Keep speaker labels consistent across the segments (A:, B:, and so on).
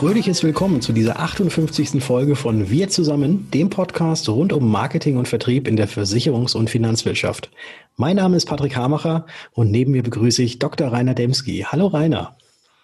A: Fröhliches Willkommen zu dieser 58. Folge von Wir zusammen, dem Podcast rund um Marketing und Vertrieb in der Versicherungs- und Finanzwirtschaft. Mein Name ist Patrick Hamacher und neben mir begrüße ich Dr. Rainer Demski. Hallo Rainer.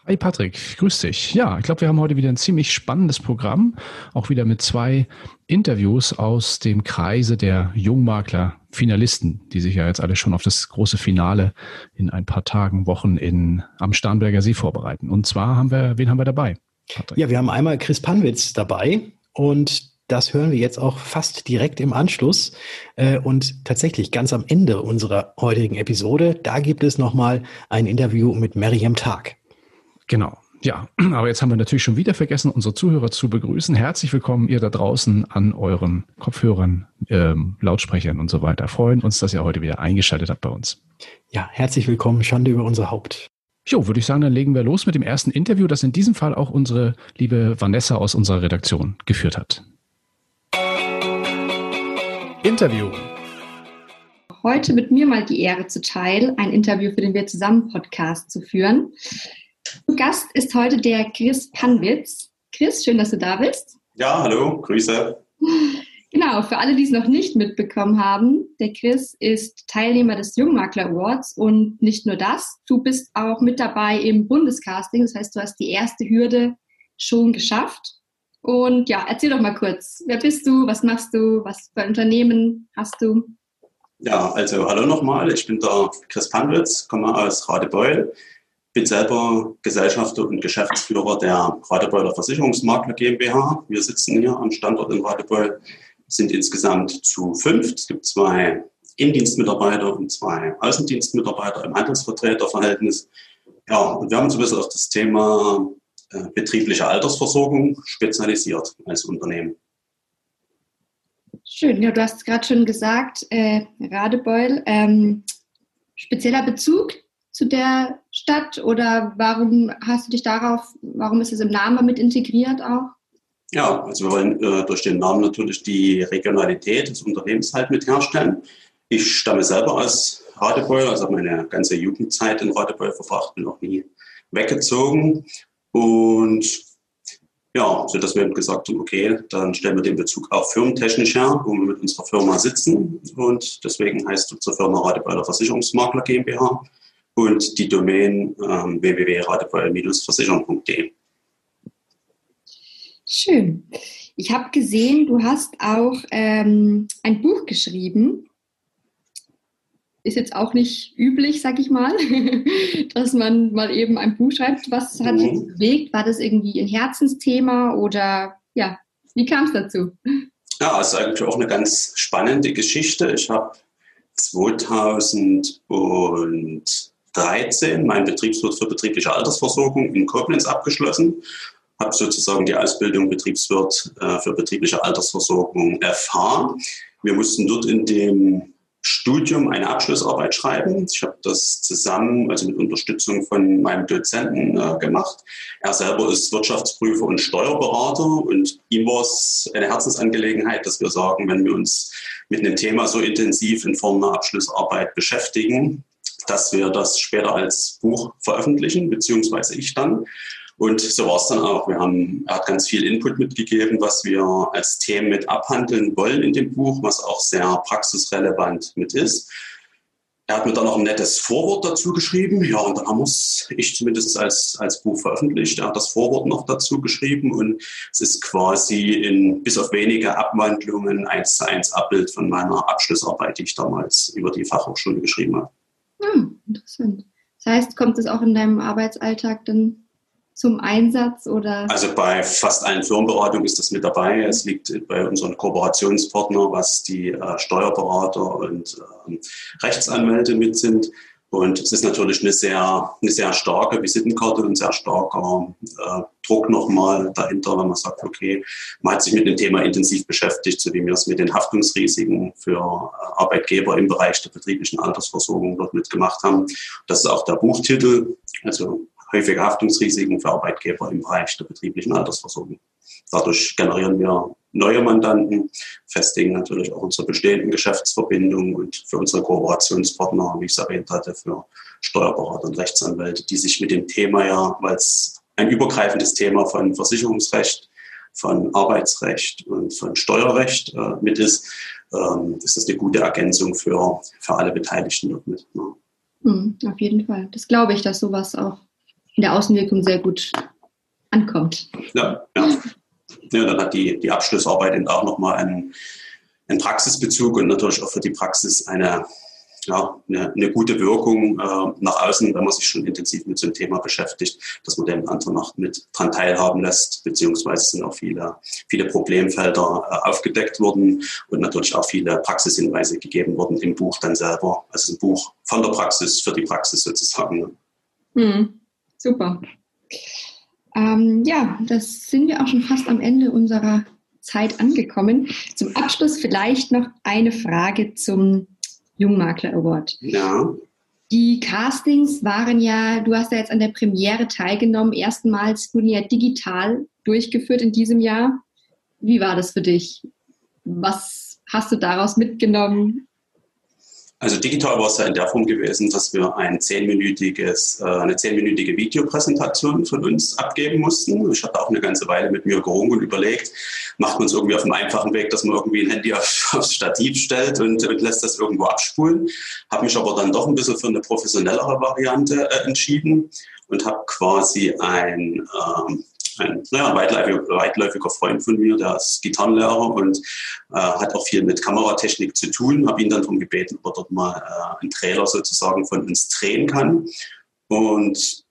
B: Hi Patrick, grüß dich. Ja, ich glaube, wir haben heute wieder ein ziemlich spannendes Programm, auch wieder mit zwei Interviews aus dem Kreise der Jungmakler Finalisten, die sich ja jetzt alle schon auf das große Finale in ein paar Tagen, Wochen in, am Starnberger See vorbereiten. Und zwar haben wir, wen haben wir dabei?
A: Patrick? Ja, wir haben einmal Chris Panwitz dabei und das hören wir jetzt auch fast direkt im Anschluss. Äh, und tatsächlich ganz am Ende unserer heutigen Episode, da gibt es nochmal ein Interview mit Miriam Tag.
B: Genau. Ja, aber jetzt haben wir natürlich schon wieder vergessen, unsere Zuhörer zu begrüßen. Herzlich willkommen, ihr da draußen an euren Kopfhörern, ähm, Lautsprechern und so weiter. Freuen uns, dass ihr heute wieder eingeschaltet habt bei uns.
A: Ja, herzlich willkommen. Schande über unser Haupt.
B: Jo, würde ich sagen, dann legen wir los mit dem ersten Interview, das in diesem Fall auch unsere liebe Vanessa aus unserer Redaktion geführt hat.
C: Interview. Heute mit mir mal die Ehre zuteil, ein Interview für den Wir zusammen Podcast zu führen. Gast ist heute der Chris Panwitz. Chris, schön, dass du da bist.
D: Ja, hallo, Grüße.
C: Genau, für alle, die es noch nicht mitbekommen haben, der Chris ist Teilnehmer des Jungmakler Awards und nicht nur das, du bist auch mit dabei im Bundescasting, das heißt, du hast die erste Hürde schon geschafft. Und ja, erzähl doch mal kurz, wer bist du, was machst du, was für ein Unternehmen hast du?
D: Ja, also hallo nochmal, ich bin der Chris Panwitz, komme aus Radebeul bin selber Gesellschafter und Geschäftsführer der Radebeuler Versicherungsmakler GmbH. Wir sitzen hier am Standort in Radebeul, sind insgesamt zu fünf. Es gibt zwei Indienstmitarbeiter und zwei Außendienstmitarbeiter im Handelsvertreterverhältnis. Ja, und wir haben uns ein bisschen auf das Thema äh, betriebliche Altersversorgung spezialisiert als Unternehmen.
C: Schön, ja, du hast gerade schon gesagt, äh, Radebeul. Ähm, spezieller Bezug zu der Stadt oder warum hast du dich darauf, warum ist es im Namen mit integriert auch?
D: Ja, also wir wollen äh, durch den Namen natürlich die Regionalität des Unternehmens halt mit herstellen. Ich stamme selber aus Radebeul, also habe meine ganze Jugendzeit in Radebeul verbracht, bin noch nie weggezogen. Und ja, so dass wir eben gesagt haben, okay, dann stellen wir den Bezug auch firmentechnisch her, wo wir mit unserer Firma sitzen. Und deswegen heißt unsere Firma Radebeuler Versicherungsmakler GmbH und die Domain ähm, www.radebeul-versicherung.de.
C: Schön. Ich habe gesehen, du hast auch ähm, ein Buch geschrieben. Ist jetzt auch nicht üblich, sag ich mal, dass man mal eben ein Buch schreibt. Was hat dich mhm. bewegt? War das irgendwie ein Herzensthema oder ja, wie kam es dazu?
D: Ja, es ist eigentlich auch eine ganz spannende Geschichte. Ich habe 2000 und 2013 mein Betriebswirt für betriebliche Altersversorgung in Koblenz abgeschlossen, habe sozusagen die Ausbildung Betriebswirt äh, für betriebliche Altersversorgung erfahren. Wir mussten dort in dem Studium eine Abschlussarbeit schreiben. Ich habe das zusammen, also mit Unterstützung von meinem Dozenten äh, gemacht. Er selber ist Wirtschaftsprüfer und Steuerberater und ihm war es eine Herzensangelegenheit, dass wir sagen, wenn wir uns mit einem Thema so intensiv in Form einer Abschlussarbeit beschäftigen, dass wir das später als Buch veröffentlichen, beziehungsweise ich dann. Und so war es dann auch. Wir haben, er hat ganz viel Input mitgegeben, was wir als Themen mit abhandeln wollen in dem Buch, was auch sehr praxisrelevant mit ist. Er hat mir dann noch ein nettes Vorwort dazu geschrieben. Ja, und dann haben wir es, ich zumindest als, als Buch veröffentlicht. Er hat das Vorwort noch dazu geschrieben und es ist quasi in bis auf wenige Abwandlungen eins zu eins Abbild von meiner Abschlussarbeit, die ich damals über die Fachhochschule geschrieben habe.
C: Hm, interessant. Das heißt, kommt es auch in deinem Arbeitsalltag dann zum Einsatz oder?
D: Also bei fast allen Firmenberatungen ist das mit dabei. Es liegt bei unseren Kooperationspartnern, was die äh, Steuerberater und äh, Rechtsanwälte mit sind. Und es ist natürlich eine sehr, eine sehr starke Visitenkarte und sehr starker äh, Druck nochmal dahinter, wenn man sagt, okay, man hat sich mit dem Thema intensiv beschäftigt, so wie wir es mit den Haftungsrisiken für äh, Arbeitgeber im Bereich der betrieblichen Altersversorgung dort mitgemacht haben. Das ist auch der Buchtitel, also häufige Haftungsrisiken für Arbeitgeber im Bereich der betrieblichen Altersversorgung. Dadurch generieren wir neue Mandanten, festigen natürlich auch unsere bestehenden Geschäftsverbindungen und für unsere Kooperationspartner, wie ich es erwähnt hatte, für Steuerberater und Rechtsanwälte, die sich mit dem Thema ja, weil es ein übergreifendes Thema von Versicherungsrecht, von Arbeitsrecht und von Steuerrecht äh, mit ist, ähm, ist das eine gute Ergänzung für, für alle Beteiligten dort mit. Ne?
C: Mhm, auf jeden Fall. Das glaube ich, dass sowas auch in der Außenwirkung sehr gut ankommt.
D: Ja, ja. ja dann hat die, die Abschlussarbeit eben auch nochmal einen, einen Praxisbezug und natürlich auch für die Praxis eine, ja, eine, eine gute Wirkung äh, nach außen, wenn man sich schon intensiv mit so einem Thema beschäftigt, dass man den anderen noch mit dran teilhaben lässt, beziehungsweise sind auch viele, viele Problemfelder äh, aufgedeckt worden und natürlich auch viele Praxishinweise gegeben worden im Buch dann selber. Also ein Buch von der Praxis für die Praxis sozusagen.
C: Hm, super. Ähm, ja, das sind wir auch schon fast am Ende unserer Zeit angekommen. Zum Abschluss vielleicht noch eine Frage zum Jungmakler Award.
D: Ja.
C: Die Castings waren ja, du hast ja jetzt an der Premiere teilgenommen, erstmals wurden ja digital durchgeführt in diesem Jahr. Wie war das für dich? Was hast du daraus mitgenommen?
D: Also digital war es ja in der Form gewesen, dass wir ein zehnminütiges, äh, eine zehnminütige Videopräsentation von uns abgeben mussten. Ich hatte auch eine ganze Weile mit mir gerungen und überlegt, macht man es irgendwie auf einem einfachen Weg, dass man irgendwie ein Handy auf, aufs Stativ stellt und, und lässt das irgendwo abspulen. Habe mich aber dann doch ein bisschen für eine professionellere Variante äh, entschieden und habe quasi ein ähm, ein naja, weitläufiger, weitläufiger Freund von mir, der ist Gitarrenlehrer und äh, hat auch viel mit Kameratechnik zu tun. Habe ihn dann darum gebeten, ob er dort mal äh, einen Trailer sozusagen von uns drehen kann. Und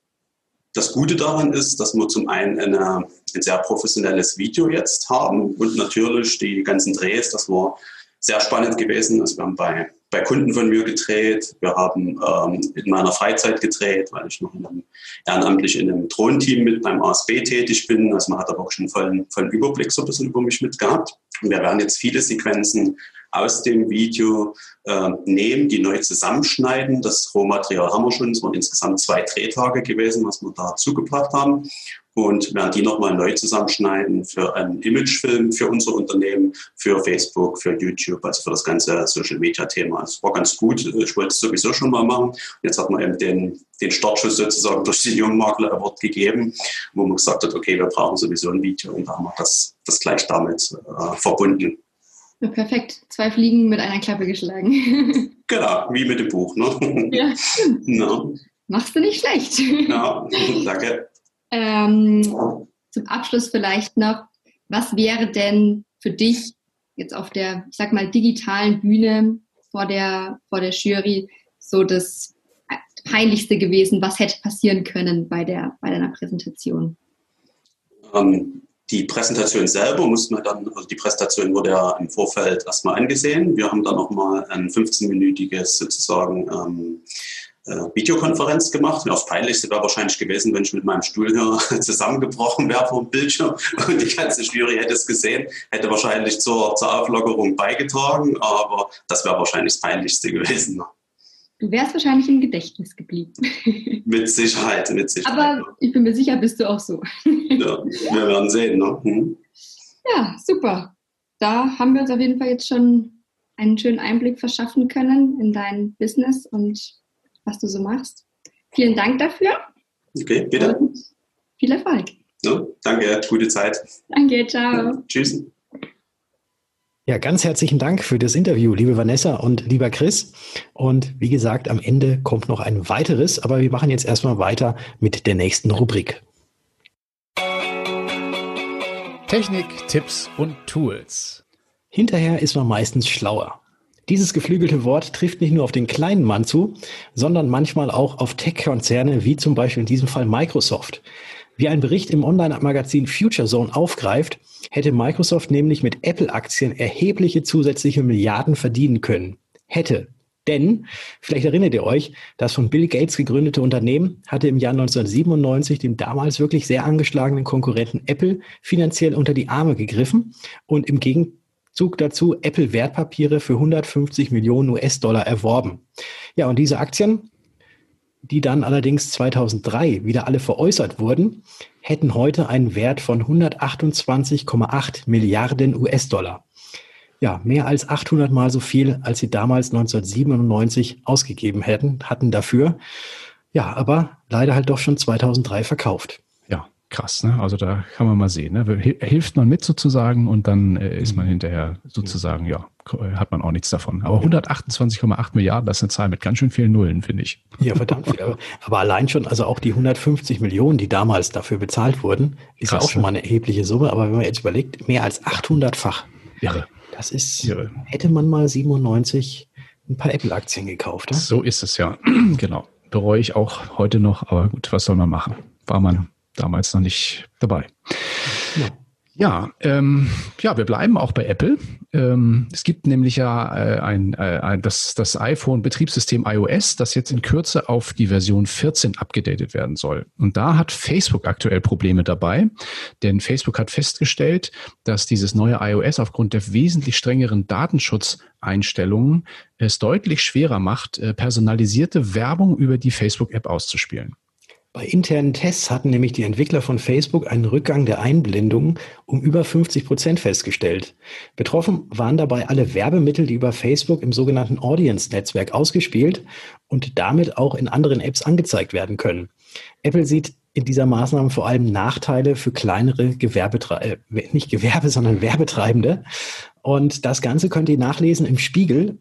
D: das Gute daran ist, dass wir zum einen eine, ein sehr professionelles Video jetzt haben und natürlich die ganzen Drehs, das war sehr spannend gewesen. Also wir haben bei bei Kunden von mir gedreht. Wir haben ähm, in meiner Freizeit gedreht, weil ich noch in einem, ehrenamtlich in einem Drohnenteam mit beim ASB tätig bin. Also man hat aber auch schon vollen, vollen Überblick so ein bisschen über mich mit gehabt. Und wir werden jetzt viele Sequenzen aus dem Video äh, nehmen, die neu zusammenschneiden. Das Rohmaterial haben wir schon. Es waren insgesamt zwei Drehtage gewesen, was wir da zugebracht haben und werden die nochmal neu zusammenschneiden für einen Imagefilm für unser Unternehmen, für Facebook, für YouTube, also für das ganze Social Media Thema. Es war ganz gut. Ich wollte es sowieso schon mal machen. Jetzt hat man eben den, den Startschuss sozusagen durch den Jungmakler Award gegeben, wo man gesagt hat, okay, wir brauchen sowieso ein Video und da haben wir das, das gleich damit äh, verbunden.
C: Ja, perfekt. Zwei Fliegen mit einer Klappe geschlagen.
D: genau, wie mit dem Buch. Ne?
C: Ja, stimmt. No. Machst du nicht schlecht.
D: Ja, danke.
C: Ähm, zum Abschluss vielleicht noch, was wäre denn für dich jetzt auf der, ich sag mal, digitalen Bühne vor der, vor der Jury so das Peinlichste gewesen? Was hätte passieren können bei, der, bei deiner Präsentation?
D: Ähm, die Präsentation selber mussten wir dann, also die Präsentation wurde ja im Vorfeld erstmal angesehen. Wir haben dann nochmal ein 15-minütiges sozusagen ähm, äh, Videokonferenz gemacht. Das Peinlichste wäre wahrscheinlich gewesen, wenn ich mit meinem Stuhl hier zusammengebrochen wäre vor dem Bildschirm und die ganze Jury hätte es gesehen, hätte wahrscheinlich zur, zur Auflockerung beigetragen, aber das wäre wahrscheinlich das Peinlichste gewesen.
C: Du wärst wahrscheinlich im Gedächtnis geblieben.
D: Mit Sicherheit, mit Sicherheit.
C: Aber ich bin mir sicher, bist du auch so.
D: Ja, wir werden sehen. Ne? Hm.
C: Ja, super. Da haben wir uns auf jeden Fall jetzt schon einen schönen Einblick verschaffen können in dein Business und was du so machst. Vielen Dank dafür.
D: Okay, bitte. Und
C: viel Erfolg.
D: Ja, danke, gute Zeit.
C: Danke, ciao.
D: Ja, tschüss.
A: Ja, ganz herzlichen Dank für das Interview, liebe Vanessa und lieber Chris. Und wie gesagt, am Ende kommt noch ein weiteres, aber wir machen jetzt erstmal weiter mit der nächsten Rubrik.
B: Technik, Tipps und Tools.
A: Hinterher ist man meistens schlauer. Dieses geflügelte Wort trifft nicht nur auf den kleinen Mann zu, sondern manchmal auch auf Tech-Konzerne wie zum Beispiel in diesem Fall Microsoft. Wie ein Bericht im Online-Magazin Future Zone aufgreift, hätte Microsoft nämlich mit Apple-Aktien erhebliche zusätzliche Milliarden verdienen können. Hätte. Denn, vielleicht erinnert ihr euch, das von Bill Gates gegründete Unternehmen hatte im Jahr 1997 dem damals wirklich sehr angeschlagenen Konkurrenten Apple finanziell unter die Arme gegriffen und im Gegenteil Zug dazu Apple Wertpapiere für 150 Millionen US-Dollar erworben. Ja, und diese Aktien, die dann allerdings 2003 wieder alle veräußert wurden, hätten heute einen Wert von 128,8 Milliarden US-Dollar. Ja, mehr als 800 Mal so viel, als sie damals 1997 ausgegeben hätten, hatten dafür. Ja, aber leider halt doch schon 2003 verkauft.
B: Krass. Ne? Also da kann man mal sehen. Ne? Hilft man mit sozusagen und dann äh, ist man hinterher sozusagen, ja, hat man auch nichts davon. Aber 128,8 Milliarden, das ist eine Zahl mit ganz schön vielen Nullen, finde ich.
A: Ja, verdammt viel. Aber, aber, allein schon, also auch die 150 Millionen, die damals dafür bezahlt wurden, ist Krass, ja auch schon mal eine erhebliche Summe. Aber wenn man jetzt überlegt, mehr als 800-fach. Irre. Das ist, Irre. hätte man mal 97 ein paar Apple-Aktien gekauft.
B: Ne? So ist es ja. genau. Bereue ich auch heute noch, aber gut, was soll man machen? War man damals noch nicht dabei. Ja. Ja, ähm, ja, wir bleiben auch bei Apple. Ähm, es gibt nämlich ja äh, ein, äh, ein, das, das iPhone-Betriebssystem iOS, das jetzt in Kürze auf die Version 14 abgedatet werden soll. Und da hat Facebook aktuell Probleme dabei, denn Facebook hat festgestellt, dass dieses neue iOS aufgrund der wesentlich strengeren Datenschutzeinstellungen es deutlich schwerer macht, äh, personalisierte Werbung über die Facebook-App auszuspielen.
A: Bei internen Tests hatten nämlich die Entwickler von Facebook einen Rückgang der Einblendungen um über 50 Prozent festgestellt. Betroffen waren dabei alle Werbemittel, die über Facebook im sogenannten Audience-Netzwerk ausgespielt und damit auch in anderen Apps angezeigt werden können. Apple sieht in dieser Maßnahme vor allem Nachteile für kleinere Gewerbetreibende, äh, nicht Gewerbe, sondern Werbetreibende. Und das Ganze könnt ihr nachlesen im Spiegel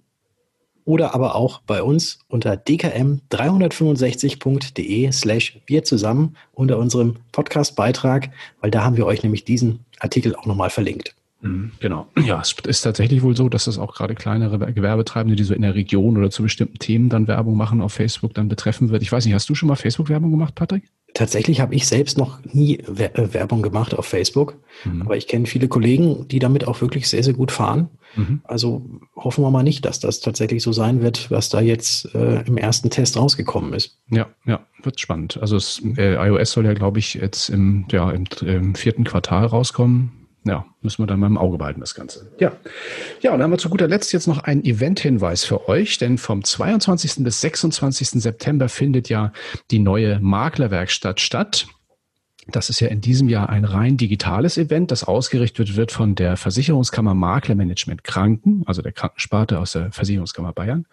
A: oder aber auch bei uns unter dkm365.de slash wir zusammen unter unserem Podcast-Beitrag, weil da haben wir euch nämlich diesen Artikel auch nochmal verlinkt.
B: Mhm, genau. Ja, es ist tatsächlich wohl so, dass es auch gerade kleinere Gewerbetreibende, die so in der Region oder zu bestimmten Themen dann Werbung machen auf Facebook, dann betreffen wird. Ich weiß nicht, hast du schon mal Facebook-Werbung gemacht, Patrick?
A: Tatsächlich habe ich selbst noch nie äh, Werbung gemacht auf Facebook, mhm. aber ich kenne viele Kollegen, die damit auch wirklich sehr, sehr gut fahren. Mhm. Also hoffen wir mal nicht, dass das tatsächlich so sein wird, was da jetzt äh, im ersten Test rausgekommen ist.
B: Ja, ja, wird spannend. Also es, äh, iOS soll ja, glaube ich, jetzt im, ja, im, im vierten Quartal rauskommen ja, müssen wir dann mal im Auge behalten, das Ganze. Ja. Ja, und dann haben wir zu guter Letzt jetzt noch einen Event-Hinweis für euch, denn vom 22. bis 26. September findet ja die neue Maklerwerkstatt statt. Das ist ja in diesem Jahr ein rein digitales Event, das ausgerichtet wird von der Versicherungskammer Maklermanagement Kranken, also der Krankensparte aus der Versicherungskammer Bayern.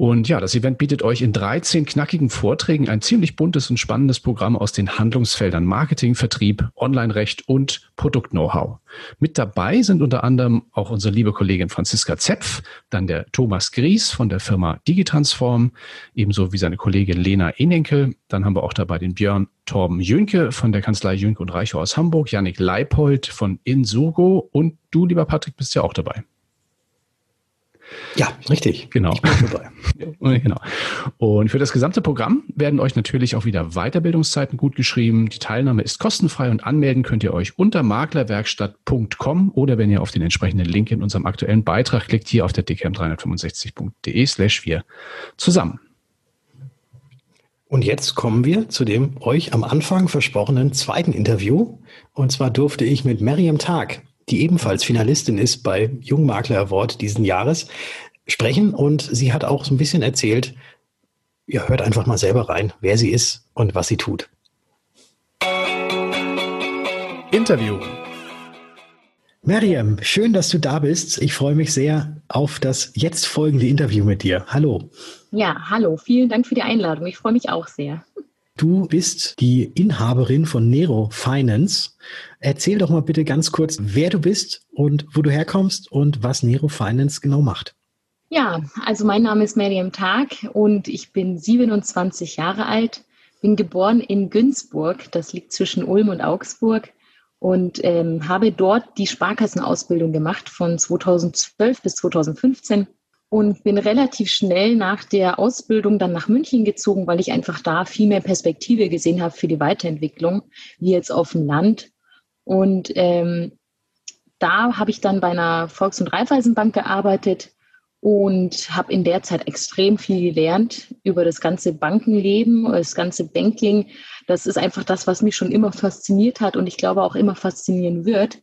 B: Und ja, das Event bietet euch in 13 knackigen Vorträgen ein ziemlich buntes und spannendes Programm aus den Handlungsfeldern Marketing, Vertrieb, Online-Recht und Produkt-Know-how. Mit dabei sind unter anderem auch unsere liebe Kollegin Franziska Zepf, dann der Thomas Gries von der Firma Digitransform, ebenso wie seine Kollegin Lena Enenkel. Dann haben wir auch dabei den Björn Torben Jünke von der Kanzlei Jünke und Reichau aus Hamburg, Yannick Leipold von Insurgo und du, lieber Patrick, bist ja auch dabei.
A: Ja, richtig.
B: Genau. Genau. Und für das gesamte Programm werden euch natürlich auch wieder Weiterbildungszeiten gut geschrieben. Die Teilnahme ist kostenfrei und anmelden könnt ihr euch unter maklerwerkstatt.com oder wenn ihr auf den entsprechenden Link in unserem aktuellen Beitrag klickt, hier auf der dkm365.de slash wir zusammen.
A: Und jetzt kommen wir zu dem euch am Anfang versprochenen zweiten Interview. Und zwar durfte ich mit Miriam Tag die ebenfalls Finalistin ist bei Jungmakler Award diesen Jahres, sprechen. Und sie hat auch so ein bisschen erzählt, ihr hört einfach mal selber rein, wer sie ist und was sie tut. Interview. Miriam, schön, dass du da bist. Ich freue mich sehr auf das jetzt folgende Interview mit dir. Hallo.
E: Ja, hallo. Vielen Dank für die Einladung. Ich freue mich auch sehr.
A: Du bist die Inhaberin von Nero Finance. Erzähl doch mal bitte ganz kurz, wer du bist und wo du herkommst und was Nero Finance genau macht.
E: Ja, also mein Name ist Miriam Tag und ich bin 27 Jahre alt, bin geboren in Günzburg, das liegt zwischen Ulm und Augsburg und ähm, habe dort die Sparkassenausbildung gemacht von 2012 bis 2015 und bin relativ schnell nach der Ausbildung dann nach München gezogen, weil ich einfach da viel mehr Perspektive gesehen habe für die Weiterentwicklung, wie jetzt auf dem Land. Und ähm, da habe ich dann bei einer Volks- und Raiffeisenbank gearbeitet und habe in der Zeit extrem viel gelernt über das ganze Bankenleben, das ganze Banking. Das ist einfach das, was mich schon immer fasziniert hat und ich glaube auch immer faszinieren wird.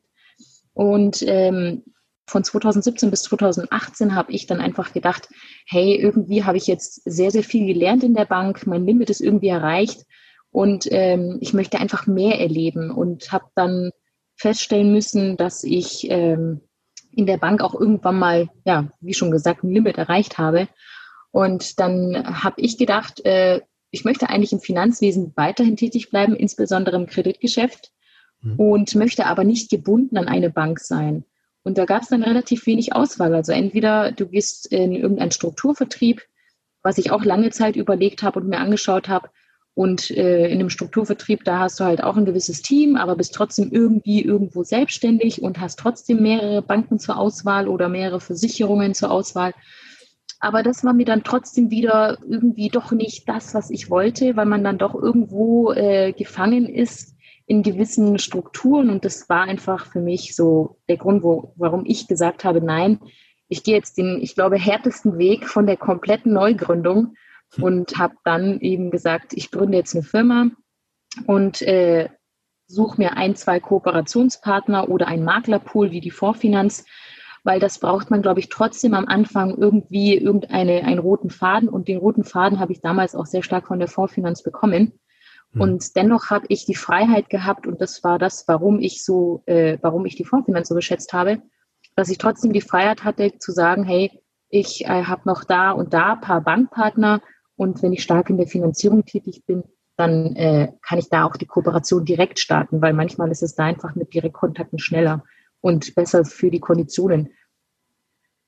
E: Und ähm, von 2017 bis 2018 habe ich dann einfach gedacht, hey, irgendwie habe ich jetzt sehr, sehr viel gelernt in der Bank, mein Limit ist irgendwie erreicht und ähm, ich möchte einfach mehr erleben und habe dann feststellen müssen, dass ich ähm, in der Bank auch irgendwann mal, ja, wie schon gesagt, ein Limit erreicht habe. Und dann habe ich gedacht, äh, ich möchte eigentlich im Finanzwesen weiterhin tätig bleiben, insbesondere im Kreditgeschäft mhm. und möchte aber nicht gebunden an eine Bank sein. Und da gab es dann relativ wenig Auswahl. Also entweder du gehst in irgendeinen Strukturvertrieb, was ich auch lange Zeit überlegt habe und mir angeschaut habe. Und äh, in einem Strukturvertrieb, da hast du halt auch ein gewisses Team, aber bist trotzdem irgendwie irgendwo selbstständig und hast trotzdem mehrere Banken zur Auswahl oder mehrere Versicherungen zur Auswahl. Aber das war mir dann trotzdem wieder irgendwie doch nicht das, was ich wollte, weil man dann doch irgendwo äh, gefangen ist in gewissen Strukturen. Und das war einfach für mich so der Grund, wo, warum ich gesagt habe, nein, ich gehe jetzt den, ich glaube, härtesten Weg von der kompletten Neugründung und habe dann eben gesagt, ich gründe jetzt eine Firma und äh, suche mir ein, zwei Kooperationspartner oder ein Maklerpool wie die Vorfinanz, weil das braucht man, glaube ich, trotzdem am Anfang irgendwie irgendeine, einen roten Faden und den roten Faden habe ich damals auch sehr stark von der Vorfinanz bekommen. Mhm. Und dennoch habe ich die Freiheit gehabt und das war das, warum ich so, äh, warum ich die Fondsfinanz so geschätzt habe, dass ich trotzdem die Freiheit hatte zu sagen, hey, ich äh, habe noch da und da ein paar Bankpartner und wenn ich stark in der Finanzierung tätig bin, dann äh, kann ich da auch die Kooperation direkt starten, weil manchmal ist es da einfach mit Direktkontakten schneller und besser für die Konditionen.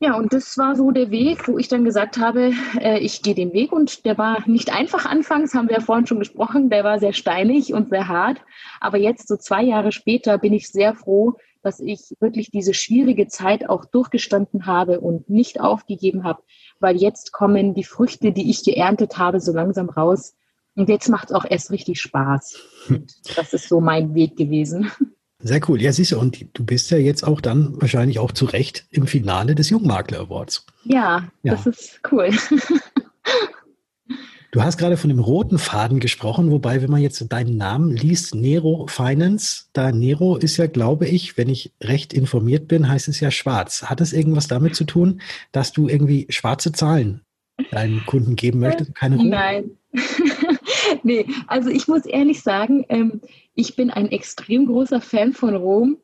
E: Ja, und das war so der Weg, wo ich dann gesagt habe, äh, ich gehe den Weg und der war nicht einfach anfangs, haben wir ja vorhin schon gesprochen, der war sehr steinig und sehr hart. Aber jetzt, so zwei Jahre später, bin ich sehr froh, dass ich wirklich diese schwierige Zeit auch durchgestanden habe und nicht aufgegeben habe, weil jetzt kommen die Früchte, die ich geerntet habe, so langsam raus. Und jetzt macht es auch erst richtig Spaß. Und das ist so mein Weg gewesen.
A: Sehr cool. Ja, siehst du, und du bist ja jetzt auch dann wahrscheinlich auch zu Recht im Finale des Jungmakler Awards.
E: Ja, ja. das ist cool.
A: Du hast gerade von dem roten Faden gesprochen, wobei, wenn man jetzt deinen Namen liest, Nero Finance, da Nero ist ja, glaube ich, wenn ich recht informiert bin, heißt es ja schwarz. Hat es irgendwas damit zu tun, dass du irgendwie schwarze Zahlen deinen Kunden geben möchtest?
E: Keine roten? Nein. nee, also ich muss ehrlich sagen, ähm, ich bin ein extrem großer Fan von Rom.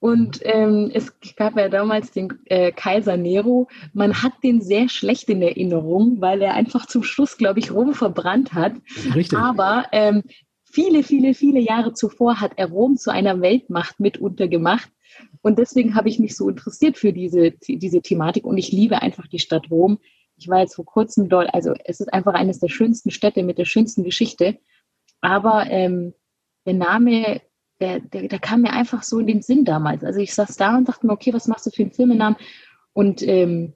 E: Und ähm, es gab ja damals den äh, Kaiser Nero. Man hat den sehr schlecht in Erinnerung, weil er einfach zum Schluss, glaube ich, Rom verbrannt hat. Richtig. Aber ähm, viele, viele, viele Jahre zuvor hat er Rom zu einer Weltmacht mitunter gemacht. Und deswegen habe ich mich so interessiert für diese, diese Thematik und ich liebe einfach die Stadt Rom. Ich war jetzt vor kurzem dort, also es ist einfach eines der schönsten Städte mit der schönsten Geschichte. Aber ähm, der Name, der, der, der kam mir einfach so in den Sinn damals. Also ich saß da und dachte mir, okay, was machst du für einen Filmenamen? Und ähm,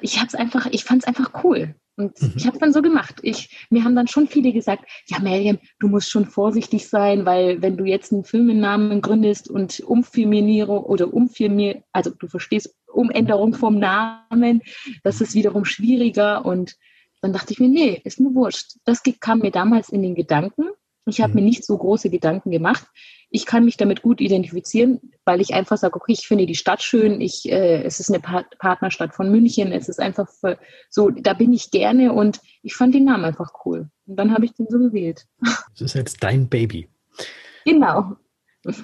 E: ich habe einfach, ich fand es einfach cool. Und mhm. ich habe es dann so gemacht. Ich, mir haben dann schon viele gesagt, ja, Miriam, du musst schon vorsichtig sein, weil wenn du jetzt einen Firmennamen gründest und Umfirmierung oder Umfirmier, also du verstehst, Umänderung vom Namen, das ist wiederum schwieriger. Und dann dachte ich mir, nee, ist mir wurscht. Das kam mir damals in den Gedanken. Ich habe mhm. mir nicht so große Gedanken gemacht. Ich kann mich damit gut identifizieren, weil ich einfach sage, okay, ich finde die Stadt schön. Ich, äh, es ist eine pa Partnerstadt von München. Es ist einfach so, da bin ich gerne und ich fand den Namen einfach cool. Und dann habe ich den so gewählt.
A: Das ist jetzt dein Baby.
E: Genau.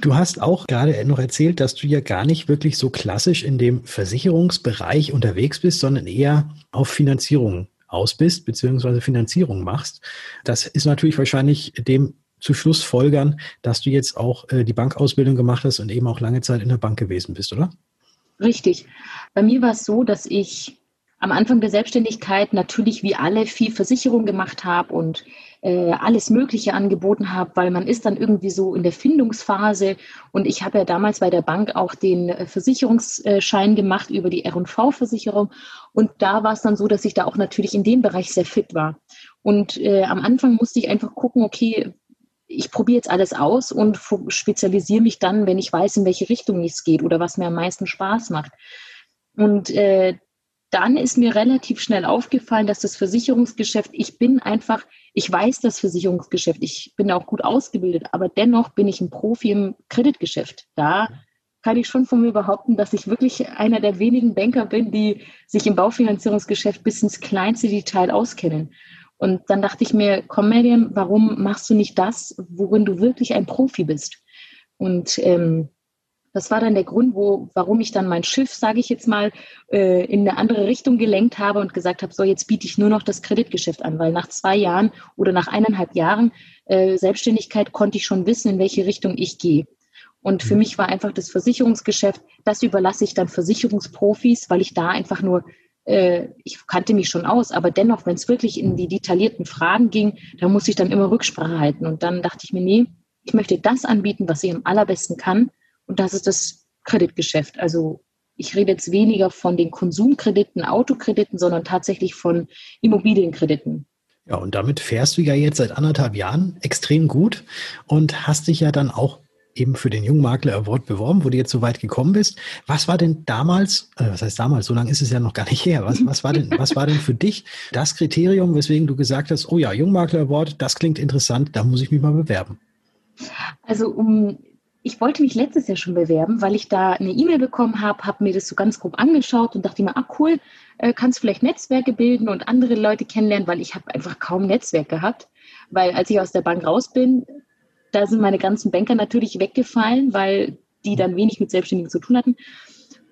A: Du hast auch gerade noch erzählt, dass du ja gar nicht wirklich so klassisch in dem Versicherungsbereich unterwegs bist, sondern eher auf Finanzierung aus bist, beziehungsweise Finanzierung machst. Das ist natürlich wahrscheinlich dem zu Schluss folgern, dass du jetzt auch äh, die Bankausbildung gemacht hast und eben auch lange Zeit in der Bank gewesen bist, oder?
E: Richtig. Bei mir war es so, dass ich am Anfang der Selbstständigkeit natürlich wie alle viel Versicherung gemacht habe und äh, alles Mögliche angeboten habe, weil man ist dann irgendwie so in der Findungsphase. Und ich habe ja damals bei der Bank auch den äh, Versicherungsschein gemacht über die R&V-Versicherung. Und da war es dann so, dass ich da auch natürlich in dem Bereich sehr fit war. Und äh, am Anfang musste ich einfach gucken, okay, ich probiere jetzt alles aus und spezialisiere mich dann, wenn ich weiß, in welche Richtung es geht oder was mir am meisten Spaß macht. Und äh, dann ist mir relativ schnell aufgefallen, dass das Versicherungsgeschäft, ich bin einfach, ich weiß das Versicherungsgeschäft, ich bin auch gut ausgebildet, aber dennoch bin ich ein Profi im Kreditgeschäft. Da kann ich schon von mir behaupten, dass ich wirklich einer der wenigen Banker bin, die sich im Baufinanzierungsgeschäft bis ins kleinste Detail auskennen. Und dann dachte ich mir, komm Miriam, warum machst du nicht das, worin du wirklich ein Profi bist? Und ähm, Das war dann der Grund, wo, warum ich dann mein Schiff, sage ich jetzt mal, äh, in eine andere Richtung gelenkt habe und gesagt habe, so jetzt biete ich nur noch das Kreditgeschäft an, weil nach zwei Jahren oder nach eineinhalb Jahren äh, Selbstständigkeit konnte ich schon wissen, in welche Richtung ich gehe. Und für mhm. mich war einfach das Versicherungsgeschäft, das überlasse ich dann Versicherungsprofis, weil ich da einfach nur, äh, ich kannte mich schon aus, aber dennoch, wenn es wirklich in die detaillierten Fragen ging, da muss ich dann immer Rücksprache halten. Und dann dachte ich mir, nee, ich möchte das anbieten, was ich am allerbesten kann. Und das ist das Kreditgeschäft. Also ich rede jetzt weniger von den Konsumkrediten, Autokrediten, sondern tatsächlich von Immobilienkrediten.
A: Ja, und damit fährst du ja jetzt seit anderthalb Jahren extrem gut und hast dich ja dann auch eben für den Jungmakler Award beworben, wo du jetzt so weit gekommen bist. Was war denn damals, äh, was heißt damals, so lange ist es ja noch gar nicht her, was, was, war, denn, was war denn für dich das Kriterium, weswegen du gesagt hast, oh ja, Jungmakler Award, das klingt interessant, da muss ich mich mal bewerben?
E: Also um ich wollte mich letztes Jahr schon bewerben, weil ich da eine E-Mail bekommen habe, habe mir das so ganz grob angeschaut und dachte mir, ah cool, äh, kannst vielleicht Netzwerke bilden und andere Leute kennenlernen, weil ich habe einfach kaum Netzwerk gehabt. Weil als ich aus der Bank raus bin, da sind meine ganzen Banker natürlich weggefallen, weil die dann wenig mit Selbstständigen zu tun hatten.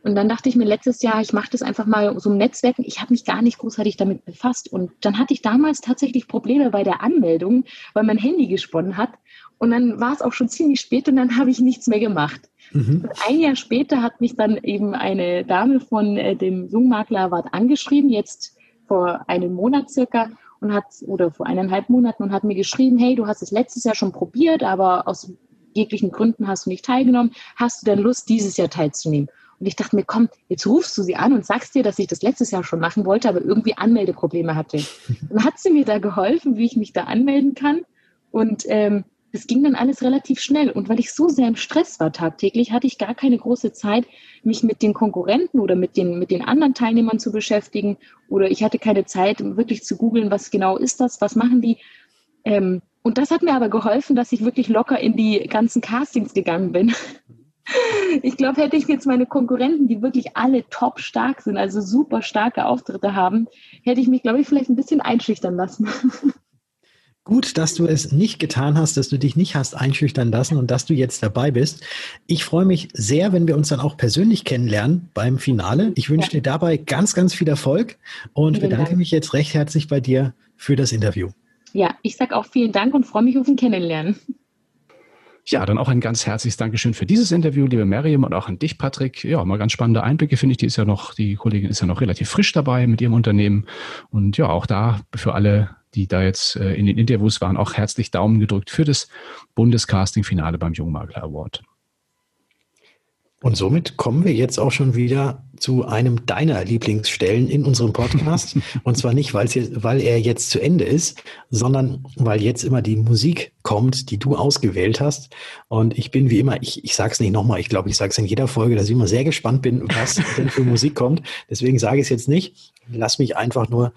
E: Und dann dachte ich mir letztes Jahr, ich mache das einfach mal so im Netzwerken. Ich habe mich gar nicht großartig damit befasst. Und dann hatte ich damals tatsächlich Probleme bei der Anmeldung, weil mein Handy gesponnen hat. Und dann war es auch schon ziemlich spät und dann habe ich nichts mehr gemacht. Mhm. ein Jahr später hat mich dann eben eine Dame von äh, dem Jungmakler angeschrieben, jetzt vor einem Monat circa, und hat, oder vor eineinhalb Monaten und hat mir geschrieben, hey, du hast es letztes Jahr schon probiert, aber aus jeglichen Gründen hast du nicht teilgenommen. Hast du denn Lust, dieses Jahr teilzunehmen? Und ich dachte mir, komm, jetzt rufst du sie an und sagst dir, dass ich das letztes Jahr schon machen wollte, aber irgendwie Anmeldeprobleme hatte. Dann hat sie mir da geholfen, wie ich mich da anmelden kann. Und ähm, das ging dann alles relativ schnell. Und weil ich so sehr im Stress war tagtäglich, hatte ich gar keine große Zeit, mich mit den Konkurrenten oder mit den, mit den anderen Teilnehmern zu beschäftigen. Oder ich hatte keine Zeit, wirklich zu googeln, was genau ist das, was machen die. Ähm, und das hat mir aber geholfen, dass ich wirklich locker in die ganzen Castings gegangen bin. Ich glaube, hätte ich jetzt meine Konkurrenten, die wirklich alle top stark sind, also super starke Auftritte haben, hätte ich mich, glaube ich, vielleicht ein bisschen einschüchtern lassen.
A: Gut, dass du es nicht getan hast, dass du dich nicht hast einschüchtern lassen und dass du jetzt dabei bist. Ich freue mich sehr, wenn wir uns dann auch persönlich kennenlernen beim Finale. Ich wünsche ja. dir dabei ganz, ganz viel Erfolg und vielen bedanke Dank. mich jetzt recht herzlich bei dir für das Interview.
E: Ja, ich sage auch vielen Dank und freue mich auf ein Kennenlernen.
B: Ja, dann auch ein ganz herzliches Dankeschön für dieses Interview, liebe Miriam, und auch an dich, Patrick. Ja, mal ganz spannende Einblicke, finde ich. Die ist ja noch, die Kollegin ist ja noch relativ frisch dabei mit ihrem Unternehmen. Und ja, auch da für alle die da jetzt äh, in den Interviews waren, auch herzlich Daumen gedrückt für das Bundescasting-Finale beim Jungmakler Award.
A: Und somit kommen wir jetzt auch schon wieder zu einem deiner Lieblingsstellen in unserem Podcast. Und zwar nicht, jetzt, weil er jetzt zu Ende ist, sondern weil jetzt immer die Musik kommt, die du ausgewählt hast. Und ich bin wie immer, ich, ich sage es nicht nochmal, ich glaube, ich sage es in jeder Folge, dass ich immer sehr gespannt bin, was denn für Musik kommt. Deswegen sage ich es jetzt nicht. Lass mich einfach nur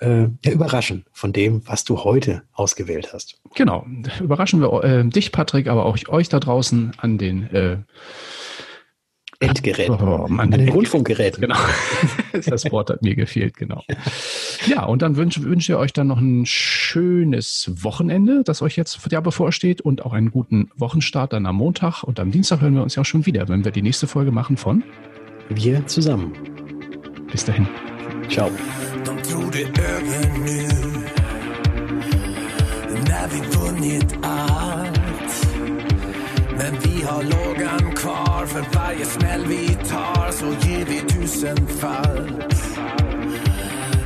A: äh, überraschen von dem, was du heute ausgewählt hast.
B: Genau. Überraschen wir äh, dich, Patrick, aber auch euch da draußen an den äh,
A: Endgeräten. Oh, an den Rundfunkgeräten.
B: Genau. das Wort hat mir gefehlt, genau. Ja, und dann wünsche wünsch ihr euch dann noch ein schönes Wochenende, das euch jetzt ja bevorsteht und auch einen guten Wochenstart dann am Montag. Und am Dienstag hören wir uns ja auch schon wieder, wenn wir die nächste Folge machen von
A: Wir zusammen.
B: Bis dahin.
A: Ciao.
F: De Vi har lågan kvar för varje smäll vi tar så ger vi tusenfall.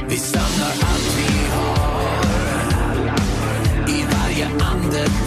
F: Vi samlar allt vi har i varje andetag